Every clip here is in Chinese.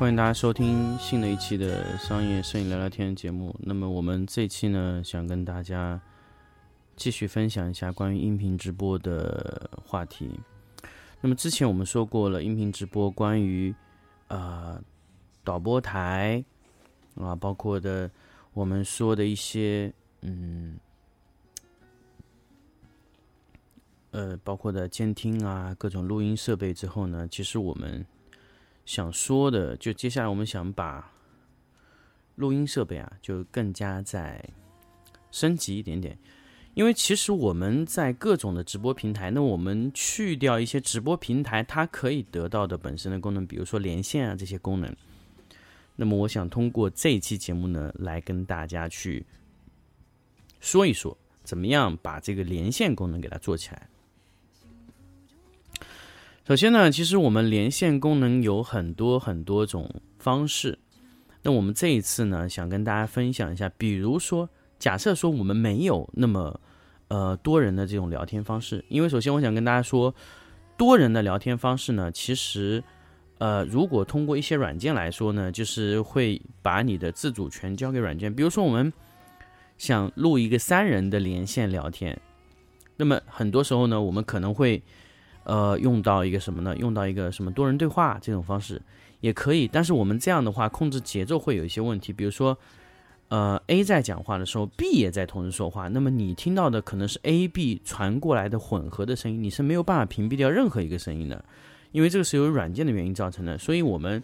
欢迎大家收听新的一期的商业摄影聊聊天节目。那么我们这期呢，想跟大家继续分享一下关于音频直播的话题。那么之前我们说过了，音频直播关于呃导播台啊，包括的我们说的一些嗯呃，包括的监听啊，各种录音设备之后呢，其实我们想说的，就接下来我们想把录音设备啊，就更加再升级一点点。因为其实我们在各种的直播平台，那我们去掉一些直播平台它可以得到的本身的功能，比如说连线啊这些功能。那么我想通过这一期节目呢，来跟大家去说一说，怎么样把这个连线功能给它做起来。首先呢，其实我们连线功能有很多很多种方式。那我们这一次呢，想跟大家分享一下，比如说，假设说我们没有那么呃多人的这种聊天方式，因为首先我想跟大家说，多人的聊天方式呢，其实呃如果通过一些软件来说呢，就是会把你的自主权交给软件。比如说我们想录一个三人的连线聊天，那么很多时候呢，我们可能会呃，用到一个什么呢？用到一个什么多人对话这种方式也可以，但是我们这样的话控制节奏会有一些问题。比如说，呃，A 在讲话的时候，B 也在同时说话，那么你听到的可能是 A、B 传过来的混合的声音，你是没有办法屏蔽掉任何一个声音的，因为这个是由软件的原因造成的。所以我们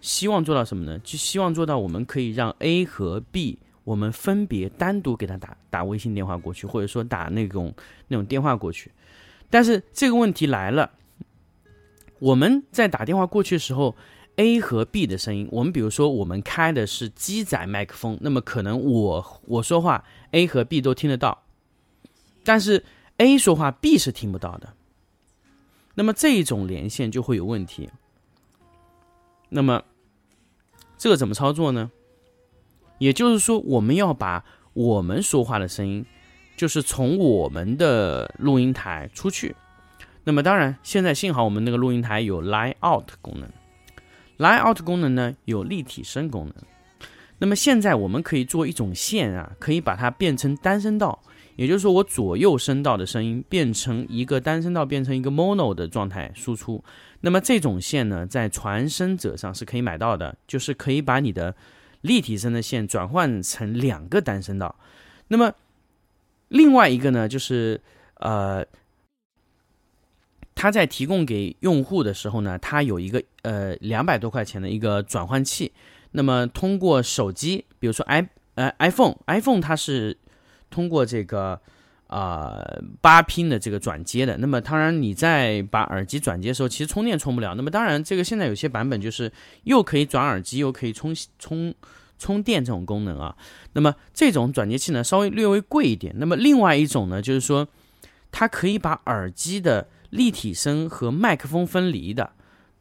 希望做到什么呢？就希望做到我们可以让 A 和 B 我们分别单独给他打打微信电话过去，或者说打那种那种电话过去。但是这个问题来了，我们在打电话过去的时候，A 和 B 的声音，我们比如说我们开的是机载麦克风，那么可能我我说话 A 和 B 都听得到，但是 A 说话 B 是听不到的，那么这一种连线就会有问题。那么这个怎么操作呢？也就是说，我们要把我们说话的声音。就是从我们的录音台出去，那么当然，现在幸好我们那个录音台有 Line Out 功能，Line Out 功能呢有立体声功能。那么现在我们可以做一种线啊，可以把它变成单声道，也就是说我左右声道的声音变成一个单声道，变成一个 Mono 的状态输出。那么这种线呢，在传声者上是可以买到的，就是可以把你的立体声的线转换成两个单声道。那么另外一个呢，就是呃，它在提供给用户的时候呢，它有一个呃两百多块钱的一个转换器。那么通过手机，比如说 i 呃 iPhone，iPhone 它是通过这个啊八拼的这个转接的。那么当然你在把耳机转接的时候，其实充电充不了。那么当然这个现在有些版本就是又可以转耳机，又可以充充。充电这种功能啊，那么这种转接器呢稍微略微贵一点。那么另外一种呢，就是说它可以把耳机的立体声和麦克风分离的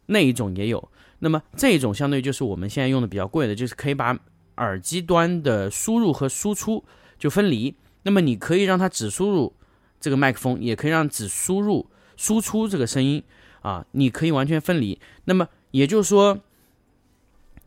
那一种也有。那么这一种相对就是我们现在用的比较贵的，就是可以把耳机端的输入和输出就分离。那么你可以让它只输入这个麦克风，也可以让只输入输出这个声音啊，你可以完全分离。那么也就是说。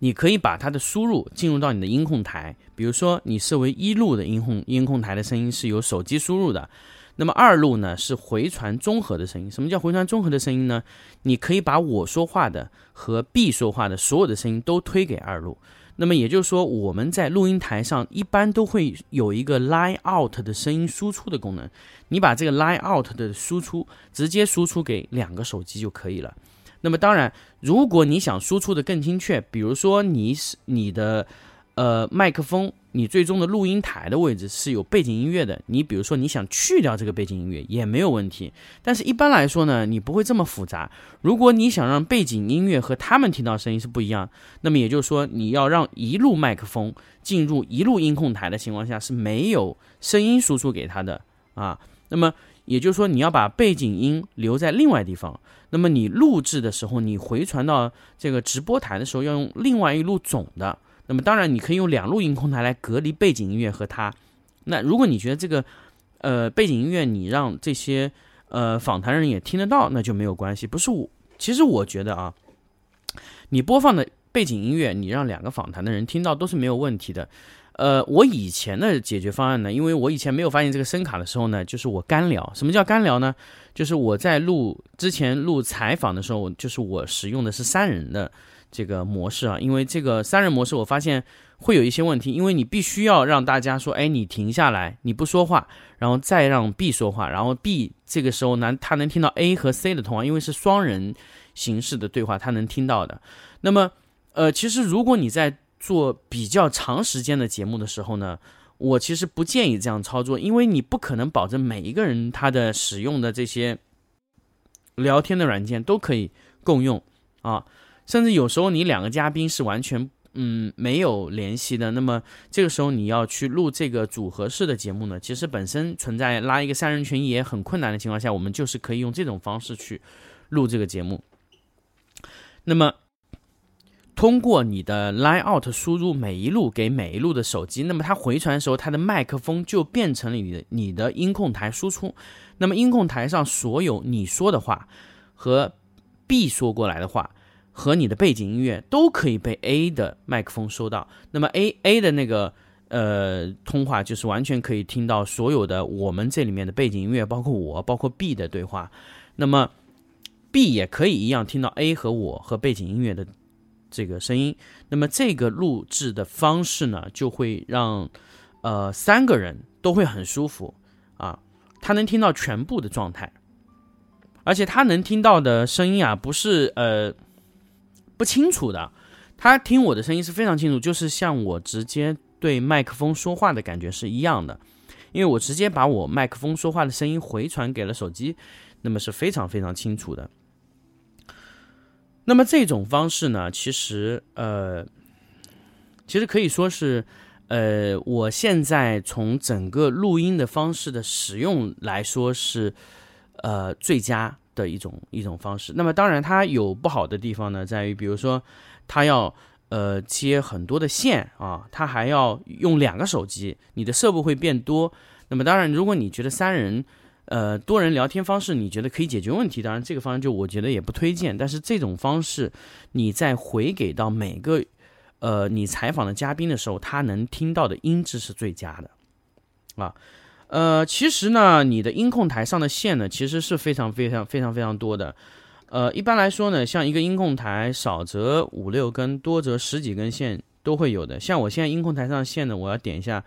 你可以把它的输入进入到你的音控台，比如说你设为一路的音控音控台的声音是由手机输入的，那么二路呢是回传综合的声音。什么叫回传综合的声音呢？你可以把我说话的和 B 说话的所有的声音都推给二路。那么也就是说，我们在录音台上一般都会有一个 line out 的声音输出的功能。你把这个 line out 的输出直接输出给两个手机就可以了。那么当然，如果你想输出的更精确，比如说你是你的呃麦克风。你最终的录音台的位置是有背景音乐的，你比如说你想去掉这个背景音乐也没有问题，但是一般来说呢，你不会这么复杂。如果你想让背景音乐和他们听到声音是不一样，那么也就是说你要让一路麦克风进入一路音控台的情况下是没有声音输出给他的啊。那么也就是说你要把背景音留在另外地方，那么你录制的时候，你回传到这个直播台的时候要用另外一路总的。那么当然，你可以用两路音控台来隔离背景音乐和它。那如果你觉得这个，呃，背景音乐你让这些呃访谈人也听得到，那就没有关系。不是我，其实我觉得啊，你播放的背景音乐，你让两个访谈的人听到都是没有问题的。呃，我以前的解决方案呢，因为我以前没有发现这个声卡的时候呢，就是我干聊。什么叫干聊呢？就是我在录之前录采访的时候，就是我使用的是三人的。这个模式啊，因为这个三人模式，我发现会有一些问题，因为你必须要让大家说，哎，你停下来，你不说话，然后再让 B 说话，然后 B 这个时候呢，他能听到 A 和 C 的通话，因为是双人形式的对话，他能听到的。那么，呃，其实如果你在做比较长时间的节目的时候呢，我其实不建议这样操作，因为你不可能保证每一个人他的使用的这些聊天的软件都可以共用啊。甚至有时候你两个嘉宾是完全嗯没有联系的，那么这个时候你要去录这个组合式的节目呢，其实本身存在拉一个三人群也很困难的情况下，我们就是可以用这种方式去录这个节目。那么通过你的 line out 输入每一路给每一路的手机，那么它回传的时候，它的麦克风就变成了你的你的音控台输出。那么音控台上所有你说的话和 B 说过来的话。和你的背景音乐都可以被 A 的麦克风收到，那么 A A 的那个呃通话就是完全可以听到所有的我们这里面的背景音乐，包括我，包括 B 的对话。那么 B 也可以一样听到 A 和我和背景音乐的这个声音。那么这个录制的方式呢，就会让呃三个人都会很舒服啊，他能听到全部的状态，而且他能听到的声音啊，不是呃。不清楚的，他听我的声音是非常清楚，就是像我直接对麦克风说话的感觉是一样的，因为我直接把我麦克风说话的声音回传给了手机，那么是非常非常清楚的。那么这种方式呢，其实呃，其实可以说是呃，我现在从整个录音的方式的使用来说是呃最佳。的一种一种方式，那么当然它有不好的地方呢，在于比如说它要呃接很多的线啊，它还要用两个手机，你的设备会变多。那么当然，如果你觉得三人呃多人聊天方式你觉得可以解决问题，当然这个方案就我觉得也不推荐。但是这种方式你在回给到每个呃你采访的嘉宾的时候，他能听到的音质是最佳的啊。呃，其实呢，你的音控台上的线呢，其实是非常非常非常非常多的。呃，一般来说呢，像一个音控台，少则五六根，多则十几根线都会有的。像我现在音控台上的线呢，我要点一下，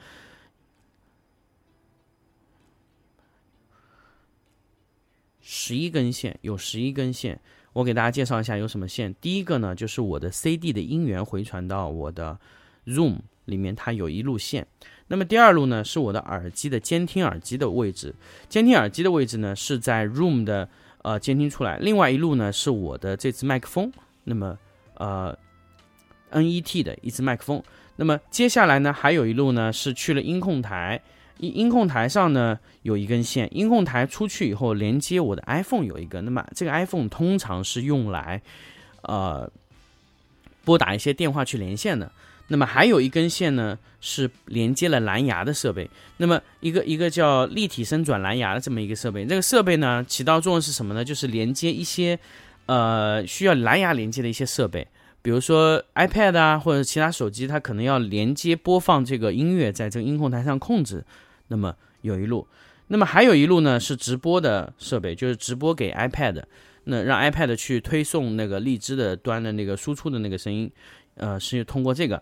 十一根线，有十一根线。我给大家介绍一下有什么线。第一个呢，就是我的 CD 的音源回传到我的 Room 里面，它有一路线。那么第二路呢，是我的耳机的监听耳机的位置，监听耳机的位置呢是在 Room 的呃监听出来，另外一路呢是我的这支麦克风，那么呃 NET 的一支麦克风，那么接下来呢还有一路呢是去了音控台，音音控台上呢有一根线，音控台出去以后连接我的 iPhone 有一个，那么这个 iPhone 通常是用来呃拨打一些电话去连线的。那么还有一根线呢，是连接了蓝牙的设备。那么一个一个叫立体声转蓝牙的这么一个设备，这个设备呢起到作用是什么呢？就是连接一些呃需要蓝牙连接的一些设备，比如说 iPad 啊或者其他手机，它可能要连接播放这个音乐，在这个音控台上控制。那么有一路，那么还有一路呢是直播的设备，就是直播给 iPad，那让 iPad 去推送那个荔枝的端的那个输出的那个声音，呃是通过这个。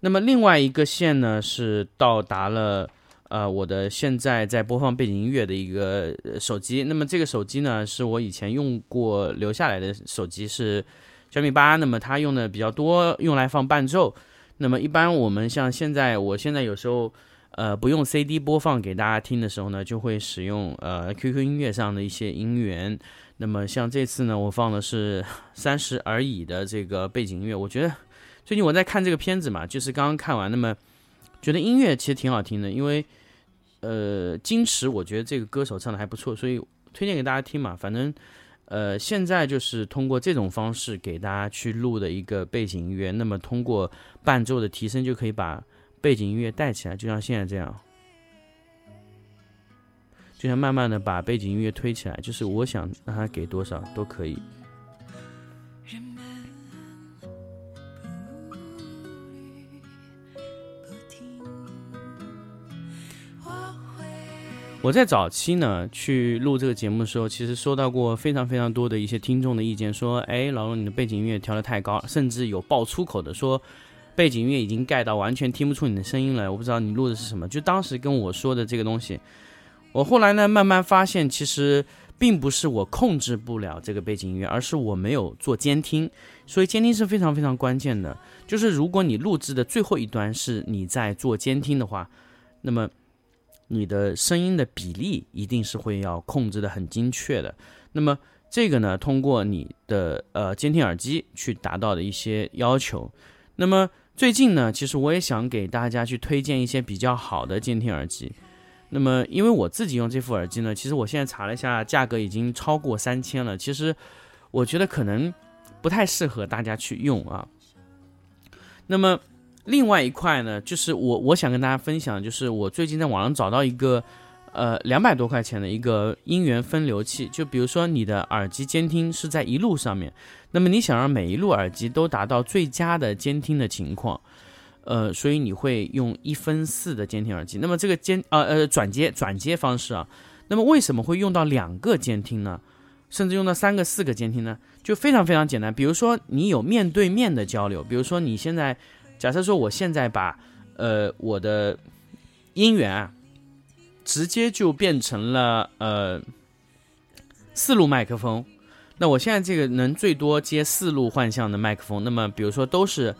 那么另外一个线呢是到达了呃我的现在在播放背景音乐的一个手机。那么这个手机呢是我以前用过留下来的手机是小米八，那么它用的比较多，用来放伴奏。那么一般我们像现在，我现在有时候呃不用 CD 播放给大家听的时候呢，就会使用呃 QQ 音乐上的一些音源。那么像这次呢，我放的是 三十而已的这个背景音乐。我觉得最近我在看这个片子嘛，就是刚刚看完，那么觉得音乐其实挺好听的，因为呃金池我觉得这个歌手唱的还不错，所以推荐给大家听嘛。反正呃现在就是通过这种方式给大家去录的一个背景音乐，那么通过伴奏的提升就可以把背景音乐带起来，就像现在这样。就像慢慢的把背景音乐推起来，就是我想让它给多少都可以。我在早期呢去录这个节目的时候，其实收到过非常非常多的一些听众的意见，说：“哎，老龙，你的背景音乐调的太高，甚至有爆粗口的说，背景音乐已经盖到完全听不出你的声音了。”我不知道你录的是什么，就当时跟我说的这个东西。我后来呢，慢慢发现，其实并不是我控制不了这个背景音乐，而是我没有做监听。所以监听是非常非常关键的。就是如果你录制的最后一端是你在做监听的话，那么你的声音的比例一定是会要控制的很精确的。那么这个呢，通过你的呃监听耳机去达到的一些要求。那么最近呢，其实我也想给大家去推荐一些比较好的监听耳机。那么，因为我自己用这副耳机呢，其实我现在查了一下，价格已经超过三千了。其实，我觉得可能不太适合大家去用啊。那么，另外一块呢，就是我我想跟大家分享，就是我最近在网上找到一个，呃，两百多块钱的一个音源分流器。就比如说你的耳机监听是在一路上面，那么你想让每一路耳机都达到最佳的监听的情况。呃，所以你会用一分四的监听耳机，那么这个监呃呃转接转接方式啊，那么为什么会用到两个监听呢？甚至用到三个、四个监听呢？就非常非常简单。比如说你有面对面的交流，比如说你现在假设说我现在把呃我的音源啊，直接就变成了呃四路麦克风，那我现在这个能最多接四路换向的麦克风，那么比如说都是。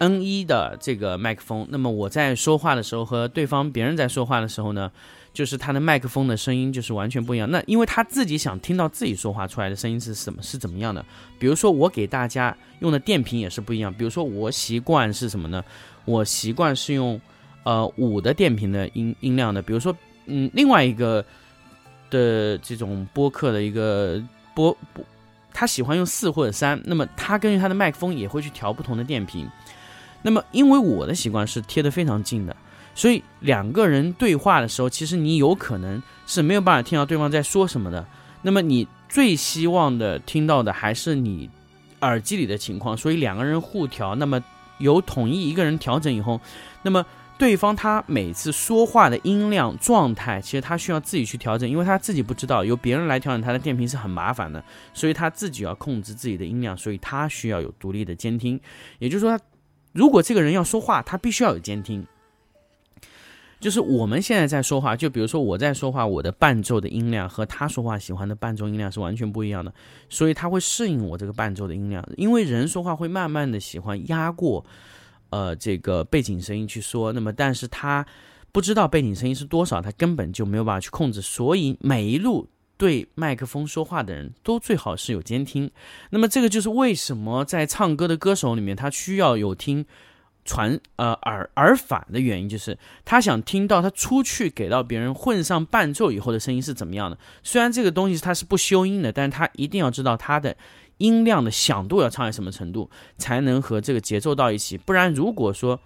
N 一的这个麦克风，那么我在说话的时候和对方别人在说话的时候呢，就是他的麦克风的声音就是完全不一样。那因为他自己想听到自己说话出来的声音是什么是怎么样的？比如说我给大家用的电瓶也是不一样。比如说我习惯是什么呢？我习惯是用呃五的电瓶的音音量的。比如说嗯另外一个的这种播客的一个播播，他喜欢用四或者三，那么他根据他的麦克风也会去调不同的电瓶。那么，因为我的习惯是贴得非常近的，所以两个人对话的时候，其实你有可能是没有办法听到对方在说什么的。那么你最希望的听到的还是你耳机里的情况，所以两个人互调。那么由统一一个人调整以后，那么对方他每次说话的音量状态，其实他需要自己去调整，因为他自己不知道，由别人来调整他的电瓶是很麻烦的，所以他自己要控制自己的音量，所以他需要有独立的监听，也就是说。如果这个人要说话，他必须要有监听。就是我们现在在说话，就比如说我在说话，我的伴奏的音量和他说话喜欢的伴奏音量是完全不一样的，所以他会适应我这个伴奏的音量。因为人说话会慢慢的喜欢压过，呃，这个背景声音去说。那么，但是他不知道背景声音是多少，他根本就没有办法去控制。所以每一路。对麦克风说话的人都最好是有监听，那么这个就是为什么在唱歌的歌手里面，他需要有听传呃耳耳返的原因，就是他想听到他出去给到别人混上伴奏以后的声音是怎么样的。虽然这个东西它是不修音的，但是他一定要知道他的音量的响度要唱在什么程度，才能和这个节奏到一起。不然如果说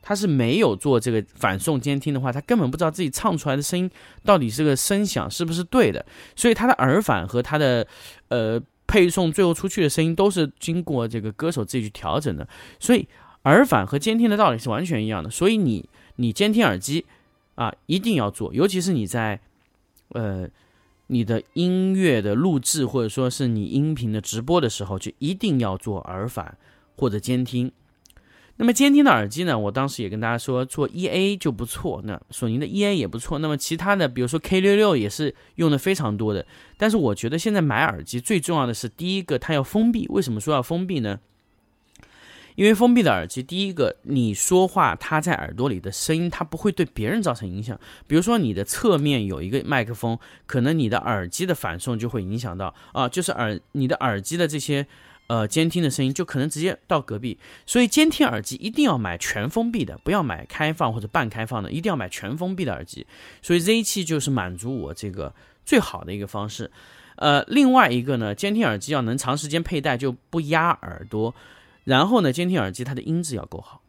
他是没有做这个反送监听的话，他根本不知道自己唱出来的声音到底这个声响是不是对的，所以他的耳返和他的呃配送最后出去的声音都是经过这个歌手自己去调整的，所以耳返和监听的道理是完全一样的。所以你你监听耳机啊一定要做，尤其是你在呃你的音乐的录制或者说是你音频的直播的时候，就一定要做耳返或者监听。那么监听的耳机呢，我当时也跟大家说，做 E A 就不错，那索尼的 E A 也不错。那么其他的，比如说 K 六六也是用的非常多的。但是我觉得现在买耳机最重要的是，第一个它要封闭。为什么说要封闭呢？因为封闭的耳机，第一个你说话它在耳朵里的声音，它不会对别人造成影响。比如说你的侧面有一个麦克风，可能你的耳机的反送就会影响到啊，就是耳你的耳机的这些呃监听的声音，就可能直接到隔壁。所以监听耳机一定要买全封闭的，不要买开放或者半开放的，一定要买全封闭的耳机。所以 Z7 就是满足我这个最好的一个方式。呃，另外一个呢，监听耳机要能长时间佩戴，就不压耳朵。然后呢，监听耳机它的音质要够好，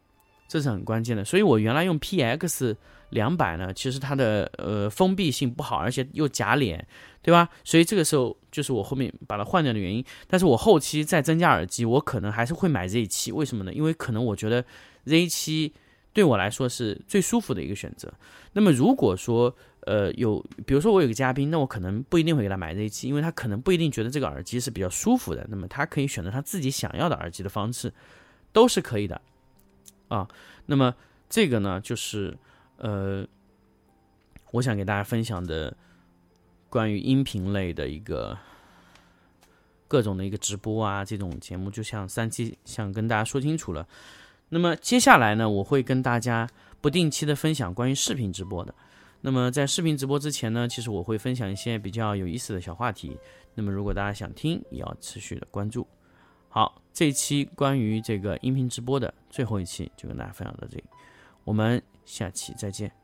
这是很关键的。所以我原来用 PX 两百呢，其实它的呃封闭性不好，而且又夹脸，对吧？所以这个时候就是我后面把它换掉的原因。但是我后期再增加耳机，我可能还是会买 Z 七，为什么呢？因为可能我觉得 Z 七对我来说是最舒服的一个选择。那么如果说呃有，比如说我有个嘉宾，那我可能不一定会给他买这一期，因为他可能不一定觉得这个耳机是比较舒服的。那么他可以选择他自己想要的耳机的方式，都是可以的啊。那么这个呢，就是呃，我想给大家分享的关于音频类的一个各种的一个直播啊，这种节目，就像三期想跟大家说清楚了。那么接下来呢，我会跟大家。不定期的分享关于视频直播的，那么在视频直播之前呢，其实我会分享一些比较有意思的小话题。那么如果大家想听，也要持续的关注。好，这一期关于这个音频直播的最后一期就跟大家分享到这里，我们下期再见。